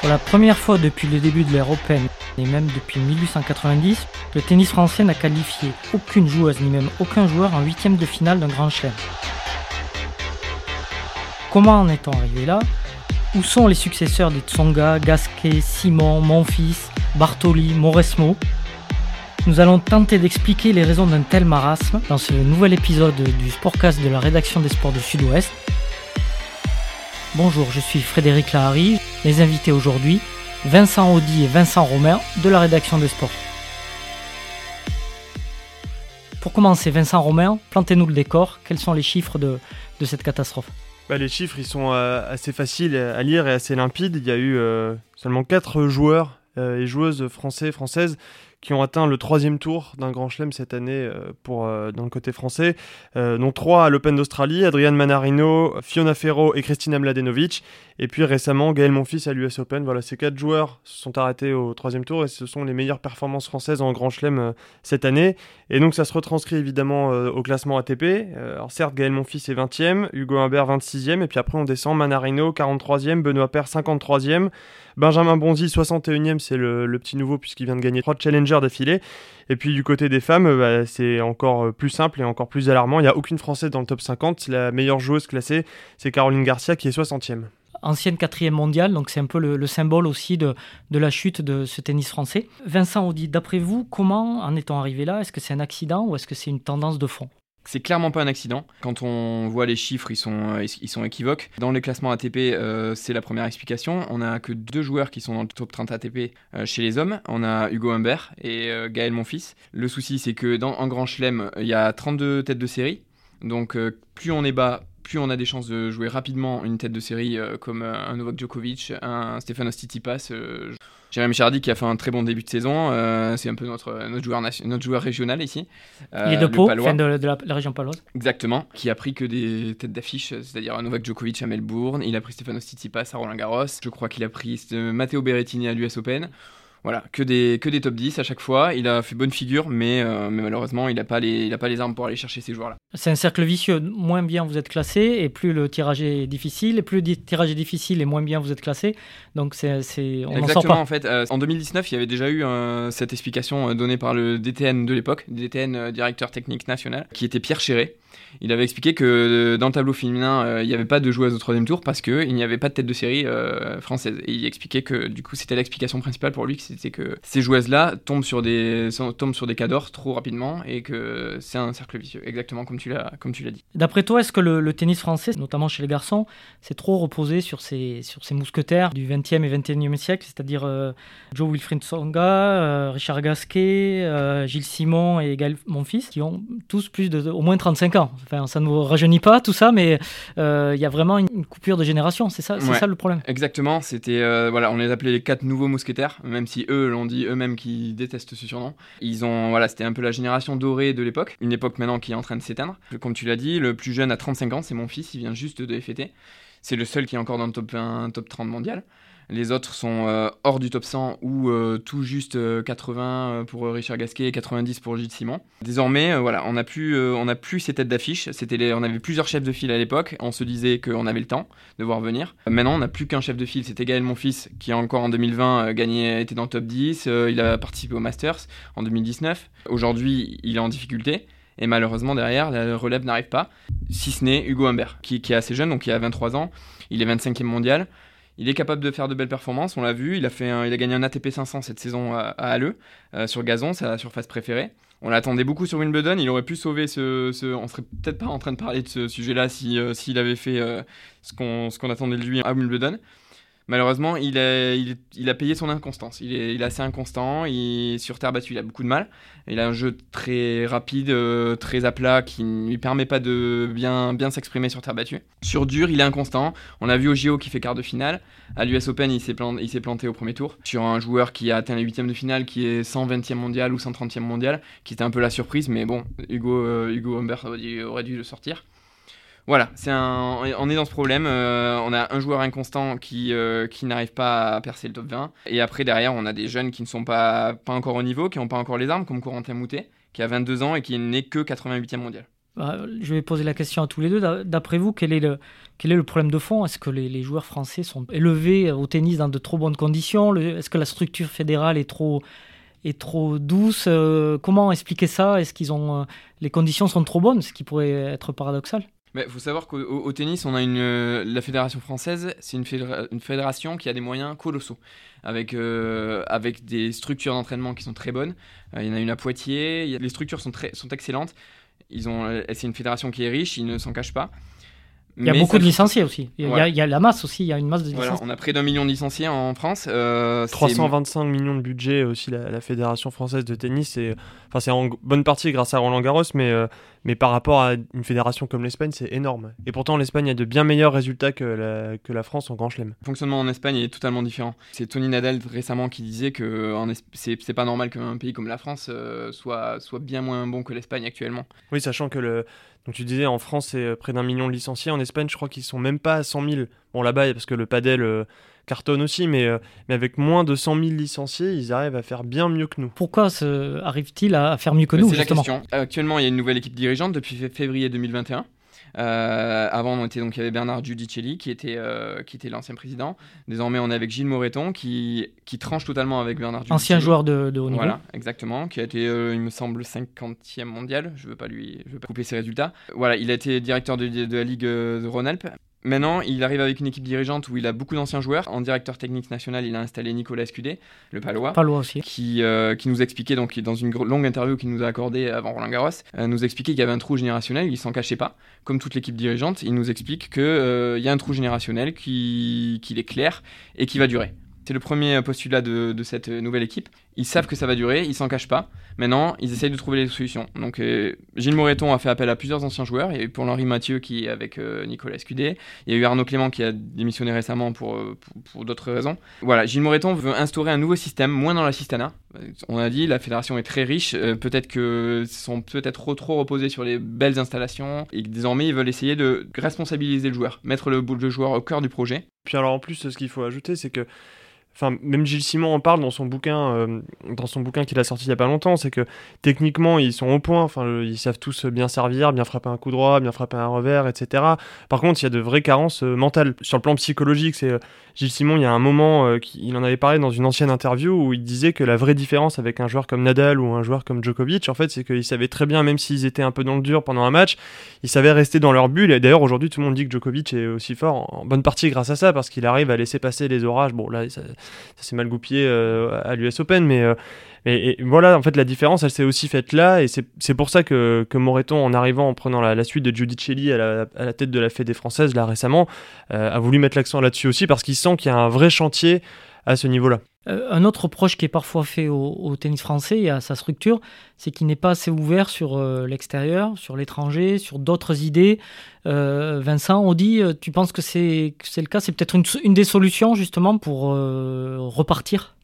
Pour la première fois depuis le début de l'ère Open, et même depuis 1890, le tennis français n'a qualifié aucune joueuse ni même aucun joueur en huitième de finale d'un grand chelem. Comment en est-on arrivé là? Où sont les successeurs des Tsonga, Gasquet, Simon, Monfils, Bartoli, Mauresmo? Nous allons tenter d'expliquer les raisons d'un tel marasme dans ce nouvel épisode du Sportcast de la rédaction des sports de Sud-Ouest. Bonjour, je suis Frédéric Lahari. Les invités aujourd'hui, Vincent Audi et Vincent Romain de la rédaction des sports. Pour commencer, Vincent Romain, plantez-nous le décor. Quels sont les chiffres de, de cette catastrophe? Bah, Les chiffres, ils sont euh, assez faciles à lire et assez limpides. Il y a eu euh, seulement 4 joueurs euh, et joueuses français, françaises qui ont atteint le troisième tour d'un Grand Chelem cette année euh, pour, euh, dans le côté français, euh, dont trois à l'Open d'Australie, Adrian Manarino, Fiona Ferro et Kristina Mladenovic, et puis récemment Gaël Monfils à l'US Open. Voilà, ces quatre joueurs se sont arrêtés au troisième tour et ce sont les meilleures performances françaises en Grand Chelem cette année. Et donc ça se retranscrit évidemment au classement ATP. alors certes, Gaël Monfils est 20e, Hugo Humbert 26e, et puis après on descend Manarino 43e, Benoît Paire 53e. Benjamin Bonzi, 61e, c'est le, petit nouveau puisqu'il vient de gagner trois challengers d'affilée. Et puis du côté des femmes, bah, c'est encore plus simple et encore plus alarmant. Il n'y a aucune Française dans le top 50. La meilleure joueuse classée, c'est Caroline Garcia qui est 60e ancienne quatrième mondiale, donc c'est un peu le, symbole aussi de, de, la chute de ce tennis français. Vincent Audi, d'après vous, comment en est-on arrivé là? Est-ce que c'est un accident ou est-ce que c'est une tendance de fond? C'est clairement pas un accident. Quand on voit les chiffres, ils sont, euh, équivoques. Dans les classements ATP, euh, c'est la première explication. On a que deux joueurs qui sont dans le top 30 ATP euh, chez les hommes. On a Hugo Humbert et Gaël Monfils. Le souci, c'est que dans un grand chelem, il y a 32 têtes de série. Donc plus on est bas, plus on a des chances de jouer rapidement une tête de série comme un Novak Djokovic, un Stefanos Tsitsipas. Jérémy Chardy qui a fait un très bon début de saison. Euh, c'est un peu notre, notre, joueur, notre joueur régional ici. Euh, Il est de Pau, fin de, de, la, région paloise. Exactement. Qui a pris que des têtes d'affiche, c'est-à-dire Novak Djokovic à Melbourne. Il a pris Stefanos Tsitsipas à Roland Garros. Je crois qu'il a pris Matteo Berrettini à l'US Open. Voilà, que des, que des top 10 à chaque fois. Il a fait bonne figure, mais, euh, mais malheureusement, il n'a pas, les, pas les armes pour aller chercher ces joueurs-là. C'est un cercle vicieux. Moins bien vous êtes classé, et plus le tirage est difficile, et plus le tirage est difficile, et moins bien vous êtes classé. Donc, c'est, on Exactement, sort pas. en fait. Euh, en 2019, il y avait déjà eu euh, cette explication donnée par le DTN de l'époque, DTN, directeur technique national, qui était Pierre Chéré. Il avait expliqué que dans le tableau féminin, euh, il n'y avait pas de joueuse au troisième tour parce qu'il n'y avait pas de tête de série euh, française. Et il expliquait que du coup, c'était l'explication principale pour lui, c'était que ces joueuses-là tombent sur des tombent sur des cadors trop rapidement et que c'est un cercle vicieux, exactement comme tu l'as comme tu l'as dit. D'après toi, est-ce que le, tennis français, notamment chez les garçons, s'est trop reposé sur ces sur mousquetaires du 20e et 21e siècle, c'est-à-dire euh, Joe Wilfried Songa, Richard Gasquet, Gilles Simon et Gaël Monfils, qui ont tous plus de au moins 35 ans? Enfin, ça ne nous rajeunit pas tout ça, mais euh, il y a vraiment une coupure de génération. C'est ça, c'est ça le problème. Exactement. C'était euh, voilà, on les appelait les quatre nouveaux mousquetaires, même si eux l'ont dit eux-mêmes qu'ils détestent ce surnom. Ils ont voilà, c'était un peu la génération dorée de l'époque, une époque maintenant qui est en train de s'éteindre. Comme tu l'as dit, le plus jeune a 35 ans, c'est mon fils, il vient juste de fêter. C'est le seul qui est encore dans le top 20, top 30 mondial. Les autres sont euh, hors du top 100 ou euh, tout juste 80 euh, pour Richard Gasquet et 90 pour Gilles Simon. Désormais, voilà, on n'a plus, plus ces têtes d'affiche. C'était on avait plusieurs chefs de file à l'époque. On se disait qu'on avait le temps de voir venir. Maintenant, on n'a plus qu'un chef de file. C'était Gaël Monfils qui, encore en 2020, gagné, était dans le top 10. il a participé au Masters en 2019. Aujourd'hui, il est en difficulté. Et malheureusement, derrière, la relève n'arrive pas. Si ce n'est Hugo Humbert, qui, qui, est assez jeune, donc qui a 23 ans. Il est 25e mondial. Il est capable de faire de belles performances, on l'a vu. Il a, fait il a gagné un ATP 500 cette saison à, Halle, euh, sur gazon, sa surface préférée. On l'attendait beaucoup sur Wimbledon. Il aurait pu sauver ce. on serait peut-être pas en train de parler de ce sujet-là si, euh, s'il avait fait euh, ce qu'on attendait de lui à Wimbledon. Malheureusement, il a, payé son inconstance. Il est, assez inconstant. Sur terre battue, il a beaucoup de mal. Il a un jeu très rapide, euh, très à plat, qui ne lui permet pas de bien, s'exprimer sur terre battue. Sur dur, il est inconstant. On l'a vu au JO qui fait quart de finale. À l'US Open, il s'est planté, au premier tour. Sur un joueur qui a atteint les huitièmes de finale, qui est 120e mondial ou 130e mondial, qui était un peu la surprise. Mais bon, Hugo, euh, Hugo Humbert aurait dû le sortir. Voilà, c'est un, on est dans ce problème. Euh, on a un joueur inconstant qui, euh, qui n'arrive pas à percer le top 20. Et après, derrière, on a des jeunes qui ne sont pas, pas encore au niveau, qui n'ont pas encore les armes, comme Corentin Moutet, qui a 22 ans et qui n'est que 88e mondial. Bah, je vais poser la question à tous les deux. D'après vous, quel est le, quel est le problème de fond? Est-ce que les, joueurs français sont élevés au tennis dans de trop bonnes conditions? Est-ce que la structure fédérale est trop, est trop douce? Euh, Comment expliquer ça? Est-ce qu'ils ont les conditions sont trop bonnes, ce qui pourrait être paradoxal il faut savoir qu'au tennis, on a une, euh, la fédération française, c'est une, fédération qui a des moyens colossaux, avec, avec des structures d'entraînement qui sont très bonnes. il y en a une à Poitiers, les structures sont, très, sont excellentes. C'est une fédération qui est riche, ils ne s'en cachent pas. Il y a beaucoup de licenciés aussi. Il y, a, il y, a, la masse aussi, il y a une masse de licenciés. Voilà, on a près d'un million de licenciés en France. 325 euh, millions de budget aussi, la, Fédération française de tennis. C'est enfin, en bonne partie grâce à Roland Garros, mais, euh, mais par rapport à une fédération comme l'Espagne, c'est énorme. Et pourtant, l'Espagne a de bien meilleurs résultats que la, que la France en Grand Chelem. Le fonctionnement en Espagne est totalement différent. C'est Tony Nadal récemment qui disait que c'est pas normal qu'un pays comme la France euh, soit, soit bien moins bon que l'Espagne actuellement. Oui, sachant que le, donc tu disais, en France, c'est euh, près d'un million de licenciés. En Espagne, je crois qu'ils sont même pas à 100 000. Bon, là-bas, parce que le padel euh, cartonne aussi, mais, euh, mais avec moins de 100 000 licenciés, ils arrivent à faire bien mieux que nous. Pourquoi arrivent-ils à faire mieux que nous C'est la question. Actuellement, il y a une nouvelle équipe dirigeante depuis février 2021. Euh, avant, on était donc il y avait Bernard Giudicelli qui était euh, qui était l'ancien président. Désormais, on est avec Gilles Moreton qui qui tranche totalement avec Bernard Giudicelli. Ancien joueur de, de haut niveau. Voilà, exactement, qui a été, euh, il me semble, 50e mondial. Je veux pas lui, je veux pas couper ses résultats. Voilà, il a été directeur de, de la Ligue de Rhône-Alpes. Maintenant, il arrive avec une équipe dirigeante où il a beaucoup d'anciens joueurs. En directeur technique national, il a installé Nicolas Escudé, le Palois, Palois aussi. Qui, euh, qui nous expliquait, donc dans une longue interview qu'il nous a accordée avant Roland Garros, euh, nous expliquait qu'il y avait un trou générationnel, il s'en cachait pas. Comme toute l'équipe dirigeante, il nous explique qu'il euh, y a un trou générationnel qui, qui est clair et qui va durer. C'est le premier postulat de, cette nouvelle équipe. Ils savent que ça va durer, ils s'en cachent pas. Maintenant, ils essayent de trouver les solutions. Donc, euh, Gilles Moreton a fait appel à plusieurs anciens joueurs. Il y a eu pour Henri Mathieu qui est avec euh, Nicolas Escudé. Il y a eu Arnaud Clément qui a démissionné récemment pour, euh, pour, d'autres raisons. Voilà, Gilles Moreton veut instaurer un nouveau système, moins dans l'assistanat. On a dit, la fédération est très riche. peut-être que sont peut-être trop, reposés sur les belles installations et désormais ils veulent essayer de responsabiliser le joueur, mettre le joueur au cœur du projet. Puis alors en plus, ce qu'il faut ajouter, c'est que Enfin, même Gilles Simon en parle dans son bouquin, euh, dans son bouquin qu'il a sorti il y a pas longtemps, c'est que techniquement ils sont au point. Enfin, ils savent tous bien servir, bien frapper un coup droit, bien frapper un revers, etc. Par contre, il y a de vraies carences euh, mentales sur le plan psychologique. C'est euh, Gilles Simon, il y a un moment, il en avait parlé dans une ancienne interview où il disait que la vraie différence avec un joueur comme Nadal ou un joueur comme Djokovic, en fait, c'est qu'ils savaient très bien, même s'ils étaient un peu dans le dur pendant un match, ils savaient rester dans leur bulle. Et d'ailleurs, aujourd'hui, tout le monde dit que Djokovic est aussi fort en bonne partie grâce à ça, parce qu'il arrive à laisser passer les orages. Bon, là, ça s'est mal goupillé euh, à l'US Open, mais euh, voilà, en fait, la différence, elle s'est aussi faite là, et c'est pour ça que, que Moreton, en arrivant, en prenant la, suite de Giudicelli à la, à la tête de la Fédé française, là récemment, euh, a voulu mettre l'accent là-dessus aussi, parce qu'il sent qu'il y a un vrai chantier à ce niveau-là. Un autre reproche qui est parfois fait au, tennis français et à sa structure, c'est qu'il n'est pas assez ouvert sur l'extérieur, sur l'étranger, sur d'autres idées. Vincent, on dit, tu penses que c'est le cas? C'est peut-être une, une, des solutions justement pour repartir?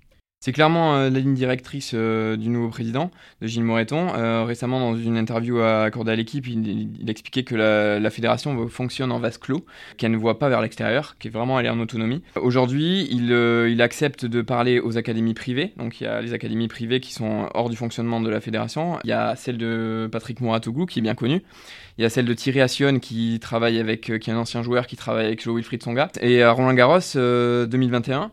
C'est clairement euh, la ligne directrice euh, du nouveau président, de Gilles Moreton. Euh, récemment, dans une interview accordée à l'équipe, il, expliquait que la, fédération fonctionne en vase clos, qu'elle ne voit pas vers l'extérieur, qu'elle est vraiment allée en autonomie. Aujourd'hui, il, accepte de parler aux académies privées. Donc, il y a les académies privées qui sont hors du fonctionnement de la fédération. Il y a celle de Patrick Mouratoglou, qui est bien connue. Il y a celle de Thierry Assion, qui travaille avec, qui est un ancien joueur qui travaille avec Joe Wilfried Songa. Et à Roland Garros 2021,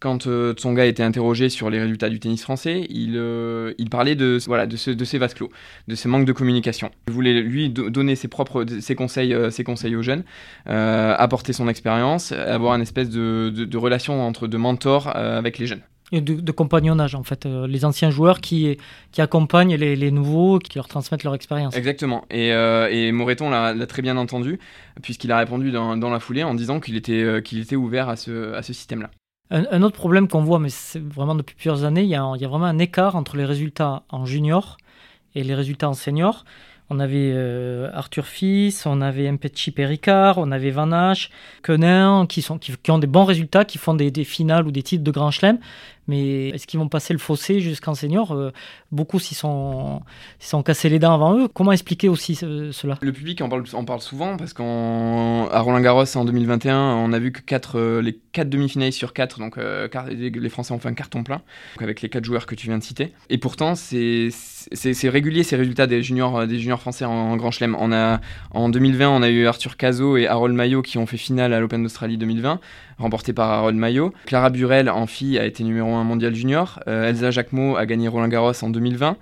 quand euh, Tsonga était interrogé sur les résultats du tennis français, il, euh, il parlait de, voilà, de, ce, de ces vases clos, de ce manque de communication. Il voulait lui donner ses propres ses conseils, euh, ses conseils aux jeunes, apporter son expérience, avoir une espèce de, de, relation entre de mentor avec les jeunes. Et de, compagnonnage en fait, les anciens joueurs qui, qui accompagnent les, les nouveaux, qui leur transmettent leur expérience. Exactement, et, et Moreton l'a très bien entendu, puisqu'il a répondu dans, dans, la foulée en disant qu'il était, qu'il était ouvert à ce, à ce système-là. Un, autre problème qu'on voit, mais c'est vraiment depuis plusieurs années, il y, a, vraiment un écart entre les résultats en junior et les résultats en senior. On avait euh, Arthur Fils, on avait Mpetchi Péricard, on avait Van Hache, Quenin, qui, sont, ont des bons résultats, qui font des, des, finales ou des titres de Grand Chelem, Mais est-ce qu'ils vont passer le fossé jusqu'en senior Beaucoup s'y sont, sont cassés les dents avant eux. Comment expliquer aussi cela? Le public en parle, en parle souvent parce qu'à Roland Garros en 2021, on a vu que quatre, les 4 demi-finalistes sur 4, donc les Français ont fait un carton plein, avec les 4 joueurs que tu viens de citer. Et pourtant, c'est régulier ces résultats des juniors, français en, Grand Chelem. En 2020, on a eu Arthur Cazot et Harold Maillot qui ont fait finale à l'Open d'Australie 2020, remporté par Harold Maillot. Clara Burel en fille a été numéro 1 mondial junior. Euh, Elsa Jacquemot a gagné Roland Garros en 2020.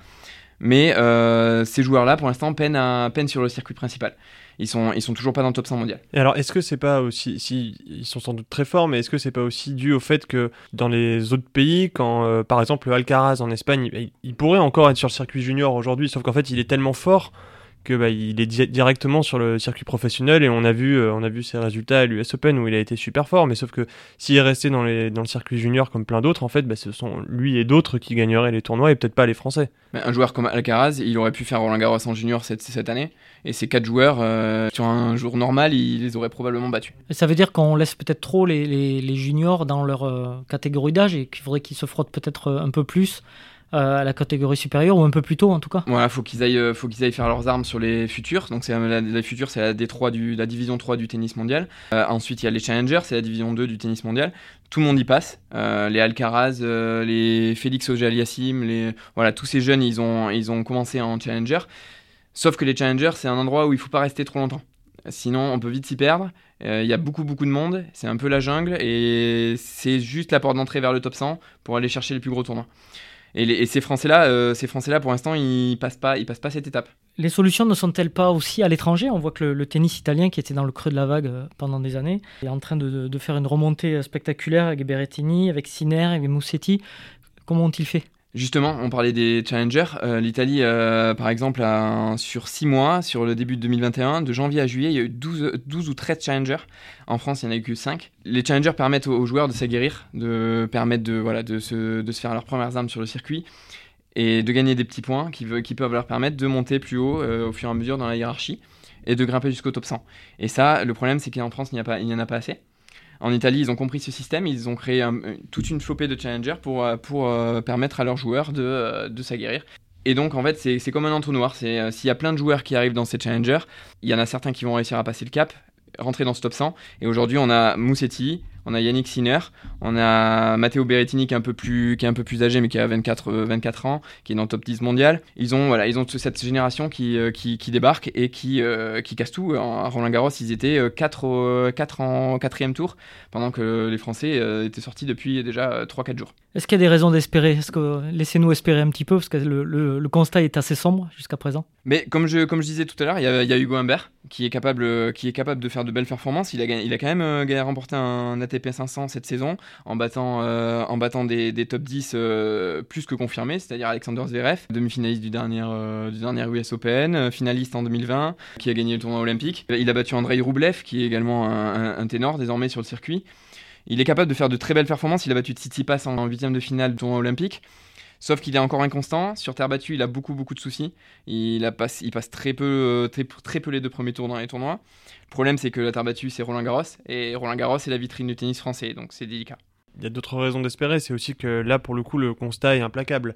Mais euh, ces joueurs-là, pour l'instant, peinent, sur le circuit principal ils sont sont toujours pas dans le top 100 mondial. Et alors est-ce que c'est pas aussi si ils sont sans doute très forts mais est-ce que c'est pas aussi dû au fait que dans les autres pays quand euh, par exemple Alcaraz en Espagne il, il, pourrait encore être sur le circuit junior aujourd'hui sauf qu'en fait il est tellement fort que bah, il est directement sur le circuit professionnel et on a vu euh, on a vu ses résultats à l'US Open où il a été super fort mais sauf que s'il est resté dans, les, dans le circuit junior comme plein d'autres en fait bah, ce sont lui et d'autres qui gagneraient les tournois et peut-être pas les Français. Mais un joueur comme Alcaraz il aurait pu faire Roland Garros en junior cette, cette année et ces quatre joueurs euh, sur un jour normal il les aurait probablement battus. Ça veut dire qu'on laisse peut-être trop les, les, les, juniors dans leur euh, catégorie d'âge et qu'il faudrait qu'ils se frottent peut-être un peu plus à la catégorie supérieure ou un peu plus tôt en tout cas. Voilà, faut qu'ils aillent, euh, faut qu'ils aillent faire leurs armes sur les futurs. Donc c'est la, la futures, c'est la D3 du, la division 3 du tennis mondial. Euh, ensuite il y a les challengers, c'est la division 2 du tennis mondial. Tout le monde y passe. les Alcaraz, les Félix Auger-Aliassime, les voilà, tous ces jeunes ils ont, ils ont commencé en challenger. Sauf que les challengers, c'est un endroit où il faut pas rester trop longtemps. Sinon, on peut vite s'y perdre. Il y a beaucoup, beaucoup de monde. C'est un peu la jungle. Et c'est juste la porte d'entrée vers le top 100 pour aller chercher les plus gros tournois. Et, ces Français-là, euh, ces Français-là, pour l'instant, ils passent pas, passent pas cette étape. Les solutions ne sont-elles pas aussi à l'étranger? On voit que le, tennis italien, qui était dans le creux de la vague euh, pendant des années, est en train de, faire une remontée euh, spectaculaire avec Berrettini, avec Sinner, avec Moussetti. Comment ont-ils fait? Justement, on parlait des challengers. Euh, L'Italie, euh, par exemple, sur 6 mois, sur le début de 2021, de janvier à juillet, il y a eu 12, 12 ou 13 challengers. En France, il n'y en a eu que 5. Les challengers permettent aux, joueurs de s'aguerrir, de permettre de, voilà, de, se, faire leurs premières armes sur le circuit et de gagner des petits points qui, qui peuvent leur permettre de monter plus haut euh, au fur et à mesure dans la hiérarchie et de grimper jusqu'au top 100. Et ça, le problème, c'est qu'en France, il n'y en a pas assez. En Italie, ils ont compris ce système, ils ont créé toute une flopée de challengers pour, euh, euh, permettre à leurs joueurs de, euh, de s'aguerrir. Et donc, en fait, c'est comme un entonnoir. S'il y a plein de joueurs qui arrivent dans ces challengers, il y en a certains qui vont réussir à passer le cap, rentrer dans ce top 100. Et aujourd'hui, on a Moussetti, on a Yannick Sinner, on a Matteo Berrettini qui est un peu plus, qui est un peu plus âgé mais qui a 24, 24 euh, ans, qui est dans le top 10 mondial. Ils ont, voilà, ils ont cette génération qui, euh, qui, qui débarque et qui, euh, qui casse tout. À Roland Garros, ils étaient 4, 4 en quatrième tour, pendant que les Français étaient sortis depuis déjà 3-4 jours. Est-ce qu'il y a des raisons d'espérer? Est-ce que laissez-nous espérer un petit peu parce que le, le, constat est assez sombre jusqu'à présent. Mais comme je, comme je disais tout à l'heure, il y, a, y a Hugo Humbert qui est capable, qui est capable de faire de belles performances. Il a, il a quand même remporté un ATP ATP 500 cette saison en battant, euh, en battant des, top 10 euh, plus que confirmés, c'est-à-dire Alexander Zverev, demi-finaliste du dernier, euh, du dernier US Open, finaliste en 2020, qui a gagné le tournoi olympique. Il a battu Andrei Rublev, qui est également un, ténor désormais sur le circuit. Il est capable de faire de très belles performances. Il a battu Tsitsipas en huitième de finale du tournoi olympique. Sauf qu'il est encore inconstant. Sur terre battue, il a beaucoup, beaucoup de soucis. Il, passe, passe très peu, très, peu les deux premiers tours dans les tournois. Le problème, c'est que la terre battue, c'est Roland Garros. Et Roland Garros, c'est la vitrine du tennis français. Donc c'est délicat. Il y a d'autres raisons d'espérer. C'est aussi que là, pour le coup, le constat est implacable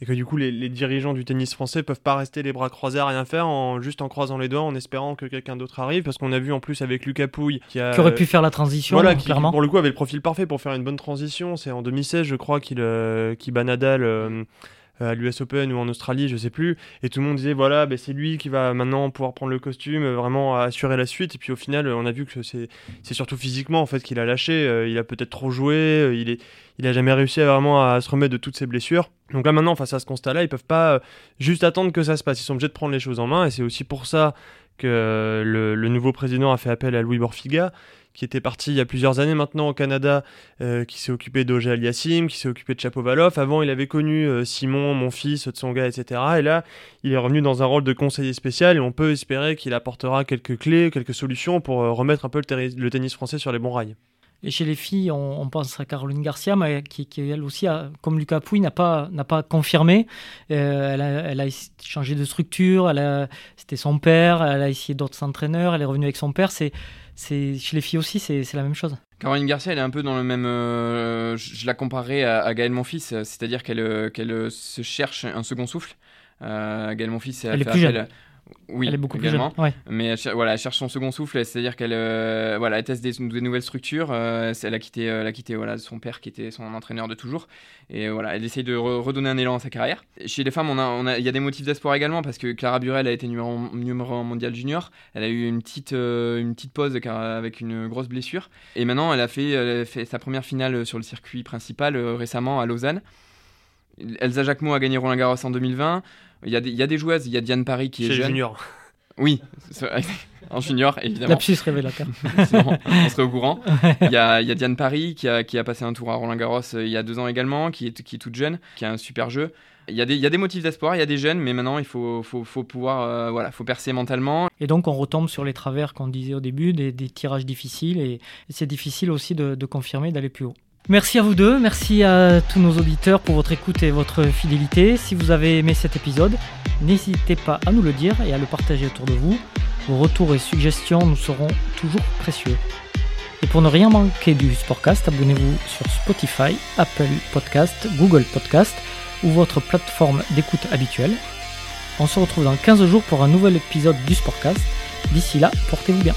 et que du coup les, dirigeants du tennis français peuvent pas rester les bras croisés à rien faire en juste en croisant les doigts en espérant que quelqu'un d'autre arrive parce qu'on a vu en plus avec Lucas Pouille qui, a, aurait pu faire la transition voilà, clairement. Qui, pour le coup avait le profil parfait pour faire une bonne transition c'est en 2016 je crois qu'il euh, bat Nadal euh, à l'US Open ou en Australie, je sais plus. Et tout le monde disait voilà, ben c'est lui qui va maintenant pouvoir prendre le costume, euh, vraiment assurer la suite. Et puis au final, on a vu que c'est surtout physiquement en fait qu'il a lâché. Euh, il a peut-être trop joué. Euh, il est il a jamais réussi à vraiment à se remettre de toutes ses blessures. Donc là maintenant, face à ce constat-là, ils peuvent pas juste attendre que ça se passe. Ils sont obligés de prendre les choses en main. Et c'est aussi pour ça que le, le nouveau président a fait appel à Louis Borfiga qui était parti il y a plusieurs années maintenant au Canada, euh, qui s'est occupé d'Oja Aliassim, qui s'est occupé de Chapovalov. Avant, il avait connu euh, Simon, mon fils, Tsonga, etc. Et là, il est revenu dans un rôle de conseiller spécial et on peut espérer qu'il apportera quelques clés, quelques solutions pour euh, remettre un peu le, tennis français sur les bons rails. Et chez les filles, on, pense à Caroline Garcia, mais qui, elle aussi, comme Lucas Pouille, n'a pas, n'a pas confirmé. Euh, elle, a, elle, a, changé de structure, c'était son père, elle a essayé d'autres entraîneurs, elle est revenue avec son père. C'est, c'est, chez les filles aussi, c'est, la même chose. Caroline Garcia, elle est un peu dans le même. Euh, je la comparais à, à Gaëlle Monfils, c'est-à-dire qu'elle, qu'elle se cherche un second souffle. Euh, Gaëlle Monfils, elle, elle est plus jeune. Oui, elle est beaucoup également. plus jeune. Mais elle, voilà, elle cherche son second souffle, c'est-à-dire qu'elle euh, voilà, elle teste des, nouvelles structures. Euh, elle a quitté, elle a quitté voilà, son père qui était son entraîneur de toujours. Et voilà, elle essaye de redonner un élan à sa carrière. Chez les femmes, il on a, il y a des motifs d'espoir également parce que Clara Burel a été numéro, numéro mondial junior. Elle a eu une petite, une petite pause avec une grosse blessure. Et maintenant, elle a fait, elle a fait sa première finale sur le circuit principal récemment à Lausanne. Elsa Jacquemot a gagné Roland Garros en 2020. Il y, a des, il y a des joueuses, il y a Diane Paris qui est jeune. junior. Oui, en junior, évidemment. Lapsus révélateur. on serait au courant. Il y, a, il y a Diane Paris qui a, qui a, passé un tour à Roland Garros euh, il y a deux ans également, qui est, qui est toute jeune, qui a un super jeu. Il y, a des, il y a des motifs d'espoir, il y a des jeunes, mais maintenant il faut, faut, faut pouvoir euh, voilà, faut percer mentalement. Et donc on retombe sur les travers qu'on disait au début, des, des, tirages difficiles, et, c'est difficile aussi de, de confirmer, d'aller plus haut. Merci à vous deux, merci à tous nos auditeurs pour votre écoute et votre fidélité. Si vous avez aimé cet épisode, n'hésitez pas à nous le dire et à le partager autour de vous. Vos retours et suggestions nous seront toujours précieux. Et pour ne rien manquer du Sportcast, abonnez-vous sur Spotify, Apple Podcast, Google Podcast ou votre plateforme d'écoute habituelle. On se retrouve dans 15 jours pour un nouvel épisode du Sportcast. D'ici là, portez-vous bien.